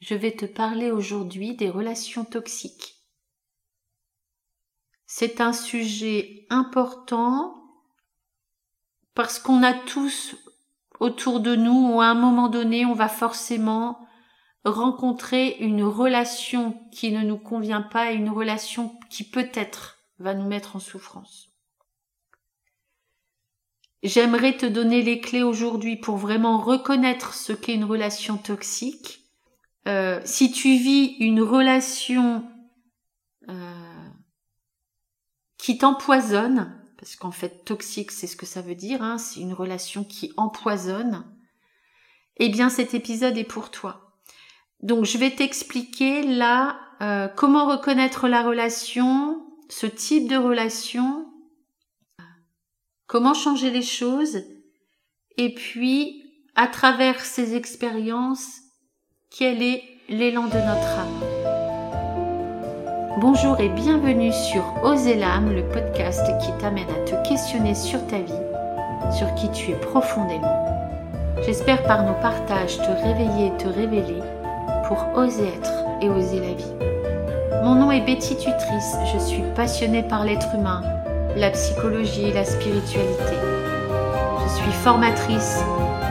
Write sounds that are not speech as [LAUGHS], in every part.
je vais te parler aujourd'hui des relations toxiques. C'est un sujet important parce qu'on a tous autour de nous ou à un moment donné, on va forcément rencontrer une relation qui ne nous convient pas et une relation qui peut-être va nous mettre en souffrance. J'aimerais te donner les clés aujourd'hui pour vraiment reconnaître ce qu'est une relation toxique. Euh, si tu vis une relation euh, qui t'empoisonne, parce qu'en fait toxique c'est ce que ça veut dire, hein, c'est une relation qui empoisonne, eh bien cet épisode est pour toi. Donc je vais t'expliquer là euh, comment reconnaître la relation, ce type de relation, comment changer les choses, et puis, à travers ces expériences, quel est l'élan de notre âme. Bonjour et bienvenue sur Oser l'âme, le podcast qui t'amène à te questionner sur ta vie, sur qui tu es profondément. J'espère par nos partages te réveiller et te révéler pour oser être et oser la vie. Mon nom est Betty Tutrice, je suis passionnée par l'être humain la psychologie et la spiritualité. Je suis formatrice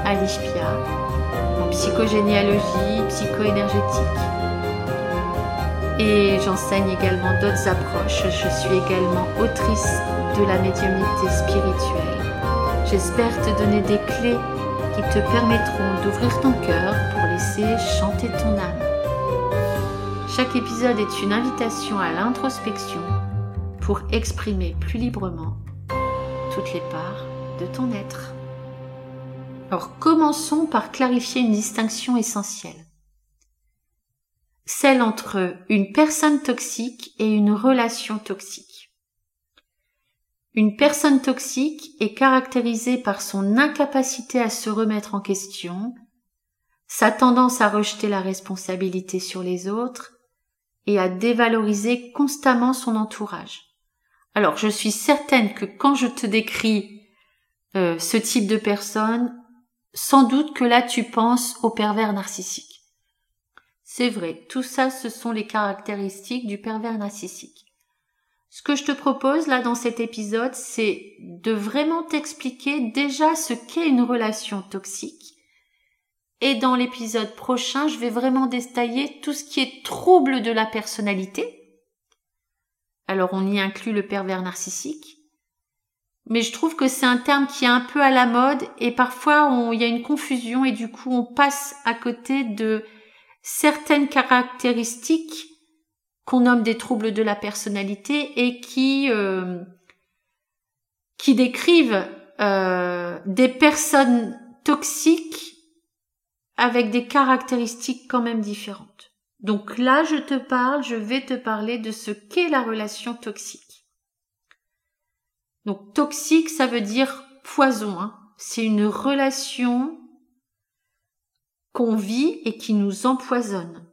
à l'ISPIA en psychogénéalogie, psychoénergétique. Et j'enseigne également d'autres approches. Je suis également autrice de la médiumnité spirituelle. J'espère te donner des clés qui te permettront d'ouvrir ton cœur pour laisser chanter ton âme. Chaque épisode est une invitation à l'introspection pour exprimer plus librement toutes les parts de ton être. Alors commençons par clarifier une distinction essentielle. Celle entre une personne toxique et une relation toxique. Une personne toxique est caractérisée par son incapacité à se remettre en question, sa tendance à rejeter la responsabilité sur les autres et à dévaloriser constamment son entourage. Alors, je suis certaine que quand je te décris euh, ce type de personne, sans doute que là tu penses au pervers narcissique. C'est vrai, tout ça, ce sont les caractéristiques du pervers narcissique. Ce que je te propose là dans cet épisode, c'est de vraiment t'expliquer déjà ce qu'est une relation toxique. Et dans l'épisode prochain, je vais vraiment détailler tout ce qui est trouble de la personnalité, alors on y inclut le pervers narcissique. Mais je trouve que c'est un terme qui est un peu à la mode et parfois il y a une confusion et du coup on passe à côté de certaines caractéristiques qu'on nomme des troubles de la personnalité et qui euh, qui décrivent euh, des personnes toxiques avec des caractéristiques quand même différentes. Donc là, je te parle, je vais te parler de ce qu'est la relation toxique. Donc toxique, ça veut dire poison. Hein. C'est une relation qu'on vit et qui nous empoisonne.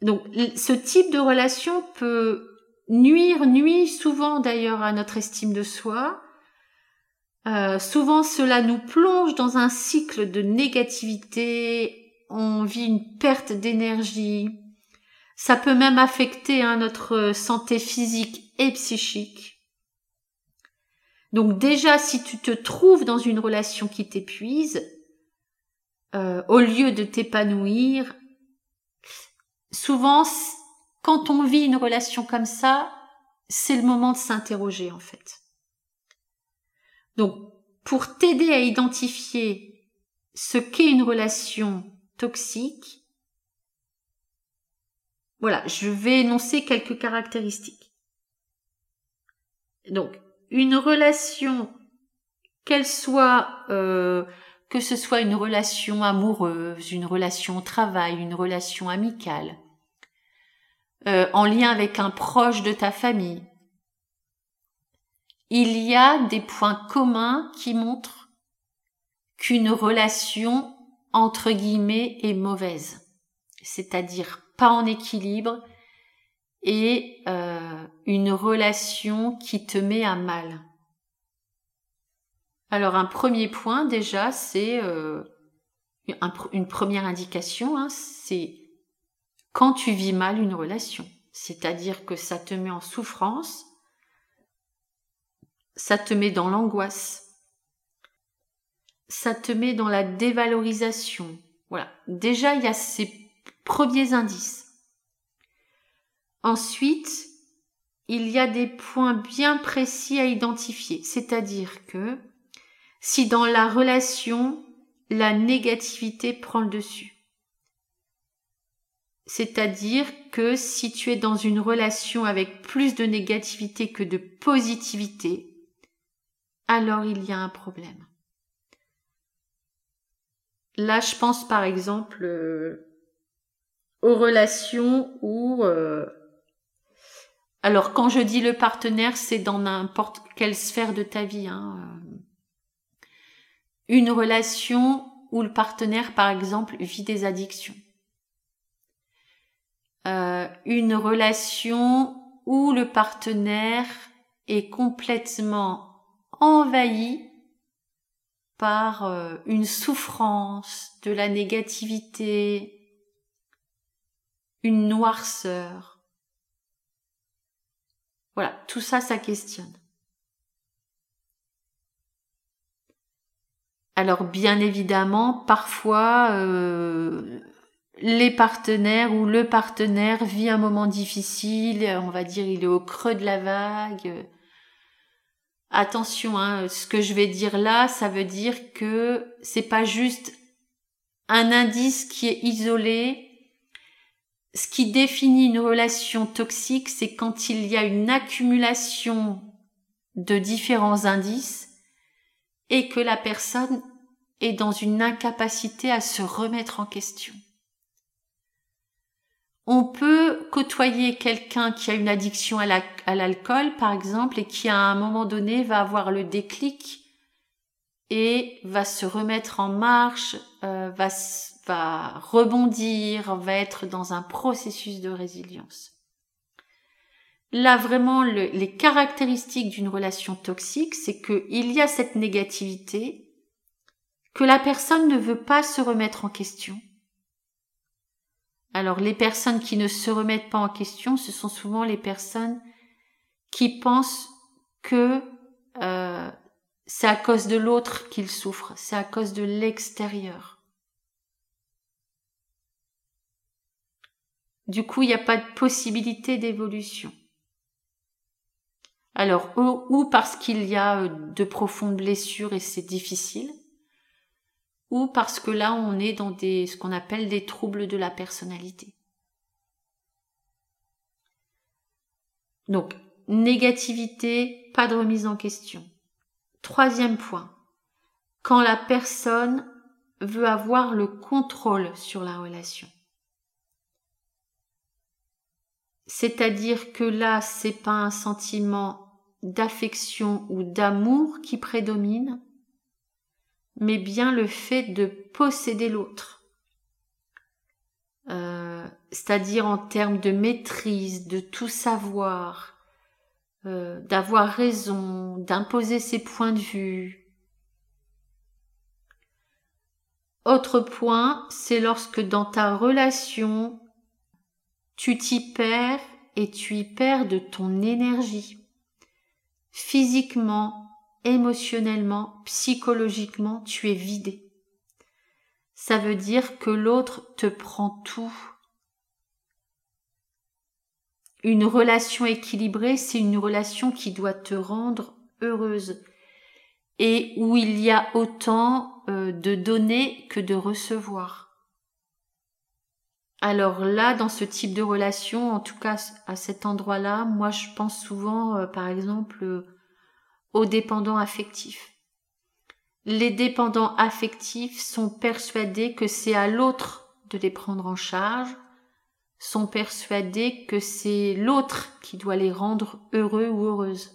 Donc ce type de relation peut nuire, nuit souvent d'ailleurs à notre estime de soi. Euh, souvent cela nous plonge dans un cycle de négativité, on vit une perte d'énergie. Ça peut même affecter hein, notre santé physique et psychique. Donc déjà, si tu te trouves dans une relation qui t'épuise, euh, au lieu de t'épanouir, souvent, quand on vit une relation comme ça, c'est le moment de s'interroger en fait. Donc, pour t'aider à identifier ce qu'est une relation toxique. Voilà, je vais énoncer quelques caractéristiques. Donc, une relation, qu'elle soit, euh, que ce soit une relation amoureuse, une relation au travail, une relation amicale, euh, en lien avec un proche de ta famille, il y a des points communs qui montrent qu'une relation entre guillemets est mauvaise, c'est-à-dire pas en équilibre et euh, une relation qui te met à mal. Alors un premier point déjà, c'est euh, une première indication, hein, c'est quand tu vis mal une relation. C'est-à-dire que ça te met en souffrance, ça te met dans l'angoisse, ça te met dans la dévalorisation. Voilà. Déjà, il y a ces premiers indices. Ensuite, il y a des points bien précis à identifier. C'est-à-dire que si dans la relation, la négativité prend le dessus. C'est-à-dire que si tu es dans une relation avec plus de négativité que de positivité, alors il y a un problème. Là, je pense par exemple euh, aux relations où... Euh, alors quand je dis le partenaire, c'est dans n'importe quelle sphère de ta vie. Hein, euh. Une relation où le partenaire, par exemple, vit des addictions euh, une relation où le partenaire est complètement envahi par euh, une souffrance, de la négativité, une noirceur. Voilà, tout ça, ça questionne. Alors bien évidemment, parfois, euh, les partenaires ou le partenaire vit un moment difficile, on va dire il est au creux de la vague. Attention, hein, ce que je vais dire là, ça veut dire que c'est pas juste un indice qui est isolé. Ce qui définit une relation toxique, c'est quand il y a une accumulation de différents indices et que la personne est dans une incapacité à se remettre en question. On peut côtoyer quelqu'un qui a une addiction à l'alcool, par exemple, et qui à un moment donné va avoir le déclic et va se remettre en marche, euh, va, va rebondir, va être dans un processus de résilience. Là, vraiment, les caractéristiques d'une relation toxique, c'est qu'il y a cette négativité, que la personne ne veut pas se remettre en question, alors les personnes qui ne se remettent pas en question, ce sont souvent les personnes qui pensent que euh, c'est à cause de l'autre qu'ils souffrent, c'est à cause de l'extérieur. Du coup, il n'y a pas de possibilité d'évolution. Alors, ou parce qu'il y a euh, de profondes blessures et c'est difficile, ou parce que là on est dans ce qu'on appelle des troubles de la personnalité. Donc, négativité, pas de remise en question. Troisième point, quand la personne veut avoir le contrôle sur la relation. C'est-à-dire que là, c'est pas un sentiment d'affection ou d'amour qui prédomine, mais bien le fait de posséder l'autre. Euh, c'est-à-dire en termes de maîtrise, de tout savoir, euh, d'avoir raison, d'imposer ses points de vue. Autre point, c'est lorsque dans ta relation, tu t'y perds et tu y perds de ton énergie, physiquement, émotionnellement, psychologiquement, tu es vidé. Ça veut dire que l'autre te prend tout. Une relation équilibrée, c'est une relation qui doit te rendre heureuse et où il y a autant euh, de donner que de recevoir. Alors là, dans ce type de relation, en tout cas à cet endroit-là, moi je pense souvent, euh, par exemple, aux dépendants affectifs. Les dépendants affectifs sont persuadés que c'est à l'autre de les prendre en charge, sont persuadés que c'est l'autre qui doit les rendre heureux ou heureuses.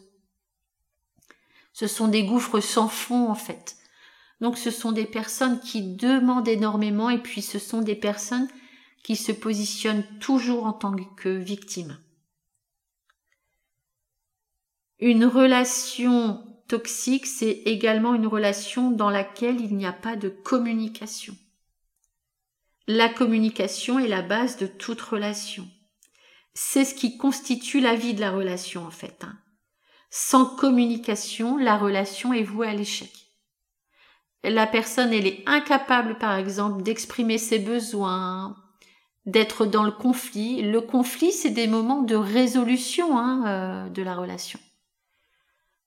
Ce sont des gouffres sans fond en fait. Donc ce sont des personnes qui demandent énormément et puis ce sont des personnes qui se positionnent toujours en tant que victimes. Une relation toxique, c'est également une relation dans laquelle il n'y a pas de communication. La communication est la base de toute relation. C'est ce qui constitue la vie de la relation en fait. Hein. Sans communication, la relation est vouée à l'échec. La personne, elle est incapable, par exemple, d'exprimer ses besoins, d'être dans le conflit. Le conflit, c'est des moments de résolution hein, euh, de la relation.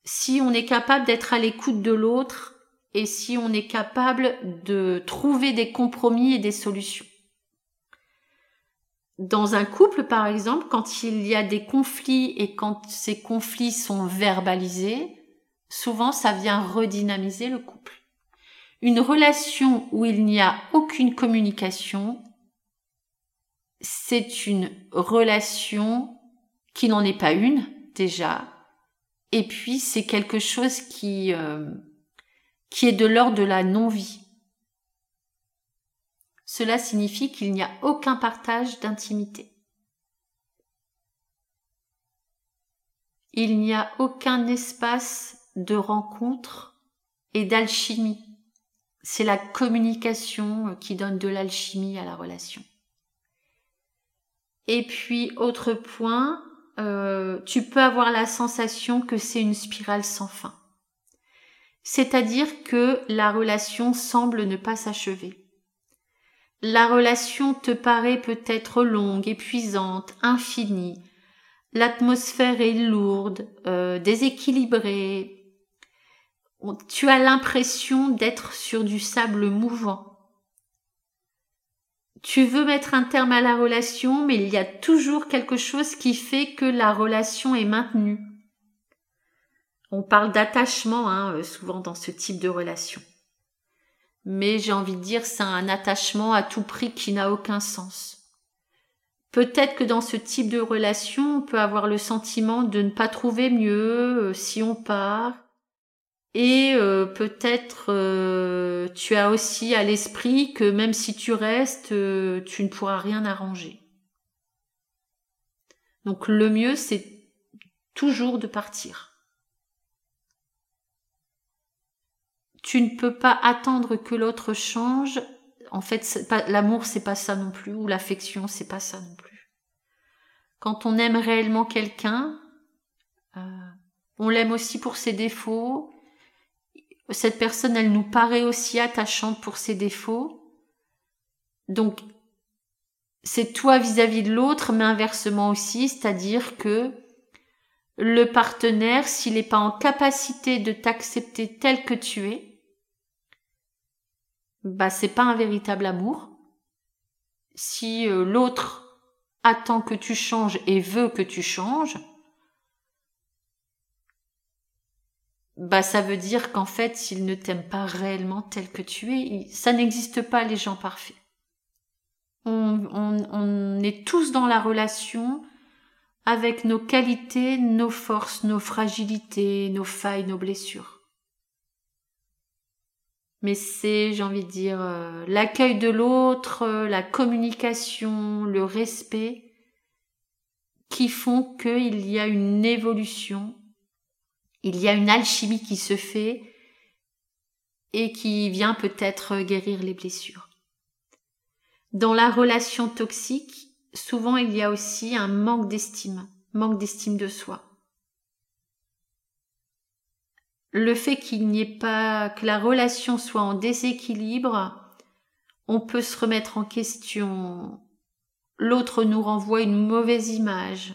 Si on est capable d'être à l'écoute de l'autre et si on est capable de trouver des compromis et des solutions. Dans un couple, par exemple, quand il y a des conflits et quand ces conflits sont verbalisés, souvent ça vient redynamiser le couple. Une relation où il n'y a aucune communication, c'est une relation qui n'en est pas une déjà, et puis c'est quelque chose qui euh, qui est de l'ordre de la non-vie. Cela signifie qu'il n'y a aucun partage d'intimité. Il n'y a aucun espace de rencontre et d'alchimie. C'est la communication qui donne de l'alchimie à la relation. Et puis, autre point, euh, tu peux avoir la sensation que c'est une spirale sans fin. C'est-à-dire que la relation semble ne pas s'achever. La relation te paraît peut-être longue, épuisante, infinie. L'atmosphère est lourde, euh, déséquilibrée. Tu as l'impression d'être sur du sable mouvant tu veux mettre un terme à la relation, mais il y a toujours quelque chose qui fait que la relation est maintenue. On parle d'attachement hein, euh, souvent dans ce type de relation. Mais j'ai envie de dire c'est un attachement à tout prix qui n'a aucun sens. Peut-être que dans ce type de relation, on peut avoir le sentiment de ne pas trouver mieux euh, si on part, et euh, peut-être euh, tu as aussi à l'esprit que même si tu restes, euh, tu ne pourras rien arranger. Donc le mieux, c'est toujours de partir. Tu ne peux pas attendre que l'autre change. En fait, l'amour, c'est pas ça non plus, ou l'affection, c'est pas ça non plus. Quand on aime réellement quelqu'un, on l'aime aussi pour ses défauts, cette personne, elle nous paraît aussi attachante pour ses défauts. Donc, c'est toi vis-à-vis de l'autre, mais inversement aussi, c'est-à-dire que le partenaire, s'il n'est pas en capacité de t'accepter tel que tu es, bah c'est pas un véritable amour. Si euh, l'autre attend que tu changes et veut que tu changes, bah ça veut dire qu'en fait, s'il ne t'aime pas réellement tel que tu es, ça n'existe pas les gens parfaits. On est tous dans la relation avec nos qualités, nos forces, nos fragilités, nos failles, nos blessures. Mais c'est, j'ai envie de dire, euh, l'accueil de l'autre, euh, la communication, le respect, qui font qu'il y a une évolution il y a une alchimie qui se fait et qui vient peut-être guérir les blessures. Dans la relation toxique, souvent il y a aussi un manque d'estime, manque d'estime de soi. Le fait qu'il n'y ait pas, que la relation soit en déséquilibre, on peut se remettre en question. L'autre nous renvoie une mauvaise image.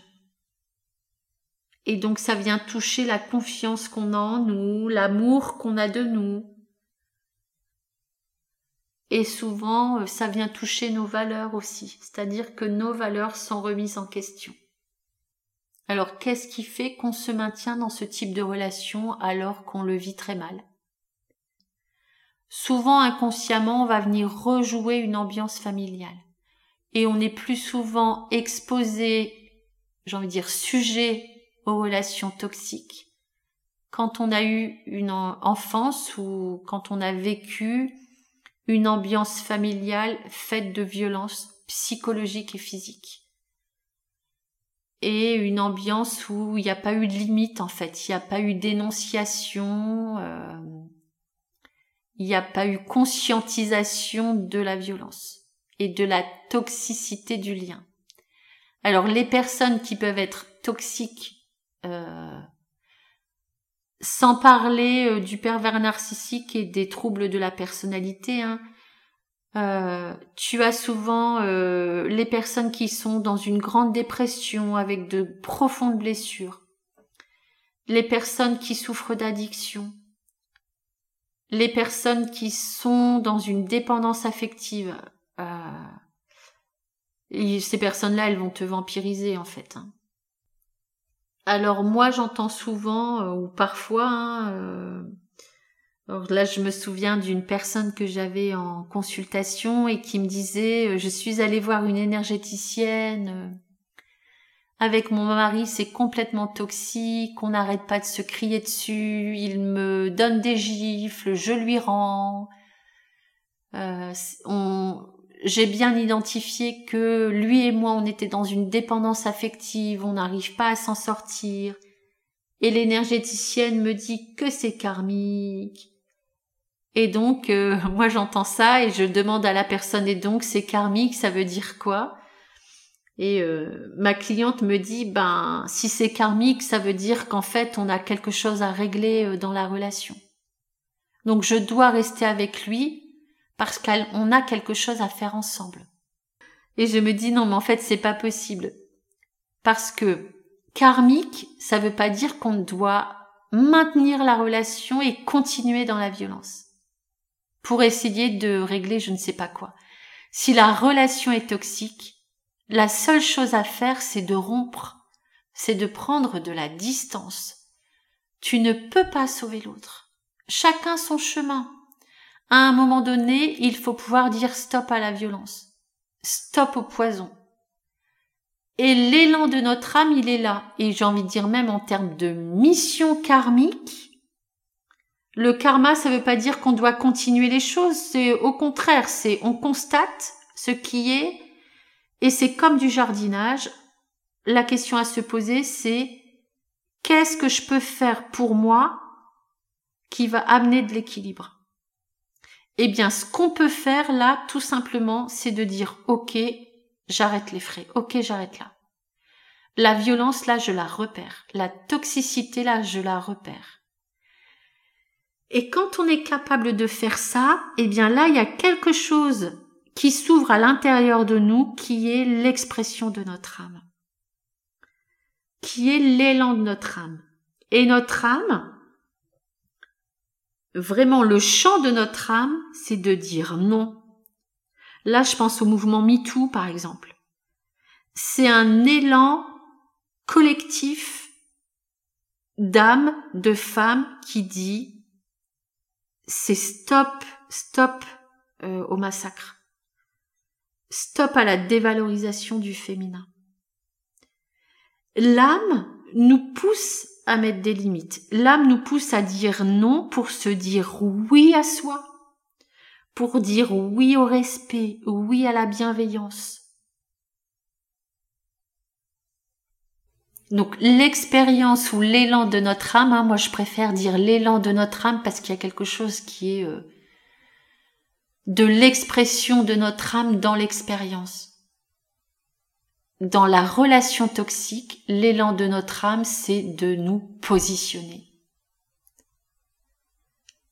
Et donc ça vient toucher la confiance qu'on a en nous, l'amour qu'on a de nous. Et souvent, euh, ça vient toucher nos valeurs aussi, c'est-à-dire que nos valeurs sont remises en question. Alors qu'est-ce qui fait qu'on se maintient dans ce type de relation alors qu'on le vit très mal? Souvent inconsciemment, on va venir rejouer une ambiance familiale. Et on est plus souvent exposé, j'ai envie de dire, sujet aux relations toxiques. Quand on a eu une enfance ou quand on a vécu une ambiance familiale faite de violences psychologiques et physiques. Et une ambiance où il n'y a pas eu de limite en fait, il n'y a pas eu d'énonciation, euh, il n'y a pas eu conscientisation de la violence. et de la toxicité du lien. Alors les personnes qui peuvent être toxiques, sans parler euh, du pervers narcissique et des troubles de la personnalité, hein, euh, tu as souvent les personnes qui sont dans une grande dépression avec de profondes blessures, les personnes qui souffrent d'addiction, les personnes qui sont dans une dépendance affective, euh, ces personnes-là, elles vont te vampiriser en fait. Hein. Alors moi, j'entends souvent euh, ou parfois. Hein, euh, là, je me souviens d'une personne que j'avais en consultation et qui me disait je suis allée voir une énergéticienne avec mon mari, c'est complètement toxique, on n'arrête pas de se crier dessus, il me donne des gifles, je lui rends. Euh, j'ai bien identifié que lui et moi, on était dans une dépendance affective, on n'arrive pas à s'en sortir. Et l'énergéticienne me dit que c'est karmique. Et donc, euh, [LAUGHS] moi j'entends ça et je demande à la personne, et donc c'est karmique, ça veut dire quoi? Et euh, ma cliente me dit, ben, si c'est karmique, ça veut dire qu'en fait, on a quelque chose à régler euh, dans la relation. Donc, je dois rester avec lui parce qu'on a quelque chose à faire ensemble. Et je me dis, non, mais en fait, c'est pas possible. Parce que karmique, ça veut pas dire qu'on doit maintenir la relation et continuer dans la violence. Pour essayer de régler je ne sais pas quoi. Si la relation est toxique, la seule chose à faire, c'est de rompre, c'est de prendre de la distance. Tu ne peux pas sauver l'autre. Chacun son chemin. À un moment donné, il faut pouvoir dire stop à la violence, stop au poison. Et l'élan de notre âme, il est là. Et j'ai envie de dire même en termes de mission karmique, le karma, ça veut pas dire qu'on doit continuer les choses, c'est au contraire, c'est on constate ce qui est et c'est comme du jardinage. La question à se poser, c'est qu'est-ce que je peux faire pour moi qui va amener de l'équilibre? Eh bien, ce qu'on peut faire là, tout simplement, c'est de dire OK, j'arrête les frais. OK, j'arrête là. La violence, là, je la repère. La toxicité, là, je la repère. Et quand on est capable de faire ça, eh bien là, il y a quelque chose qui s'ouvre à l'intérieur de nous, qui est l'expression de notre âme, qui est l'élan de notre âme. Et notre âme, vraiment le chant de notre âme, c'est de dire non. Là, je pense au mouvement MeToo, par exemple. C'est un élan collectif d'âme, de femme qui dit c'est stop, stop euh, au massacre. Stop à la dévalorisation du féminin. L'âme nous pousse à mettre des limites. L'âme nous pousse à dire non pour se dire oui à soi, pour dire oui au respect, oui à la bienveillance. Donc l'expérience ou l'élan de notre âme, hein, moi je préfère dire l'élan de notre âme parce qu'il y a quelque chose qui est euh, de l'expression de notre âme dans l'expérience. Dans la relation toxique, l'élan de notre âme, c'est de nous positionner.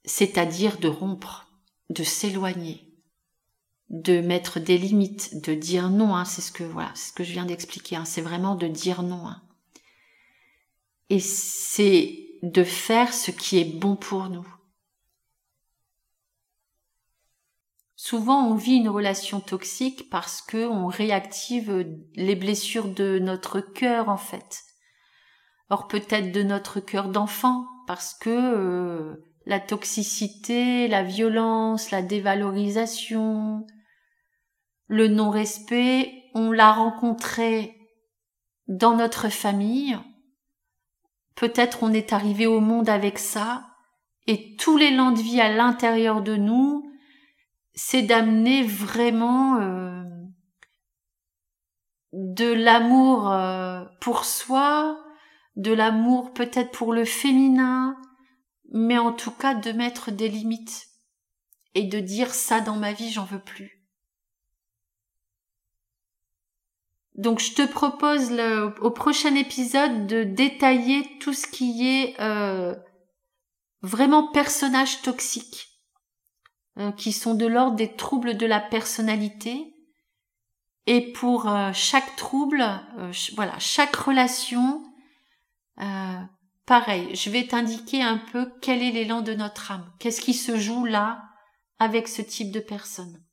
C'est-à-dire de rompre, de s'éloigner, de mettre des limites, de dire non. Hein, c'est ce que voilà, ce que je viens d'expliquer. Hein, c'est vraiment de dire non. Hein. Et c'est de faire ce qui est bon pour nous. Souvent, on vit une relation toxique parce que on réactive les blessures de notre cœur, en fait. Or, peut-être de notre cœur d'enfant, parce que euh, la toxicité, la violence, la dévalorisation, le non-respect, on l'a rencontré dans notre famille. Peut-être on est arrivé au monde avec ça, et tous les l'élan de vie à l'intérieur de nous, c'est d'amener vraiment euh, de l'amour euh, pour soi, de l'amour peut-être pour le féminin, mais en tout cas de mettre des limites et de dire ça dans ma vie, j'en veux plus. donc je te propose au prochain épisode de détailler tout ce qui est euh, vraiment personnages toxiques, euh, qui sont de l'ordre des troubles de la personnalité. Et pour euh, chaque trouble, voilà, chaque relation, pareil, je vais t'indiquer un peu quel est l'élan de notre âme, qu'est-ce qui se joue là avec ce type de personne.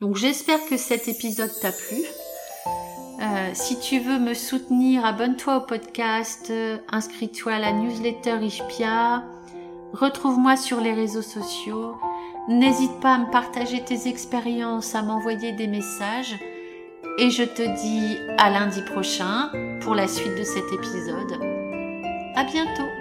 Donc j'espère que cet épisode t'a plu. Euh, si tu veux me soutenir, abonne-toi au podcast, euh, inscris-toi à la newsletter Ishpia, retrouve-moi sur les réseaux sociaux, n'hésite pas à me partager tes expériences, à m'envoyer des messages, et je te dis à lundi prochain pour la suite de cet épisode. À bientôt!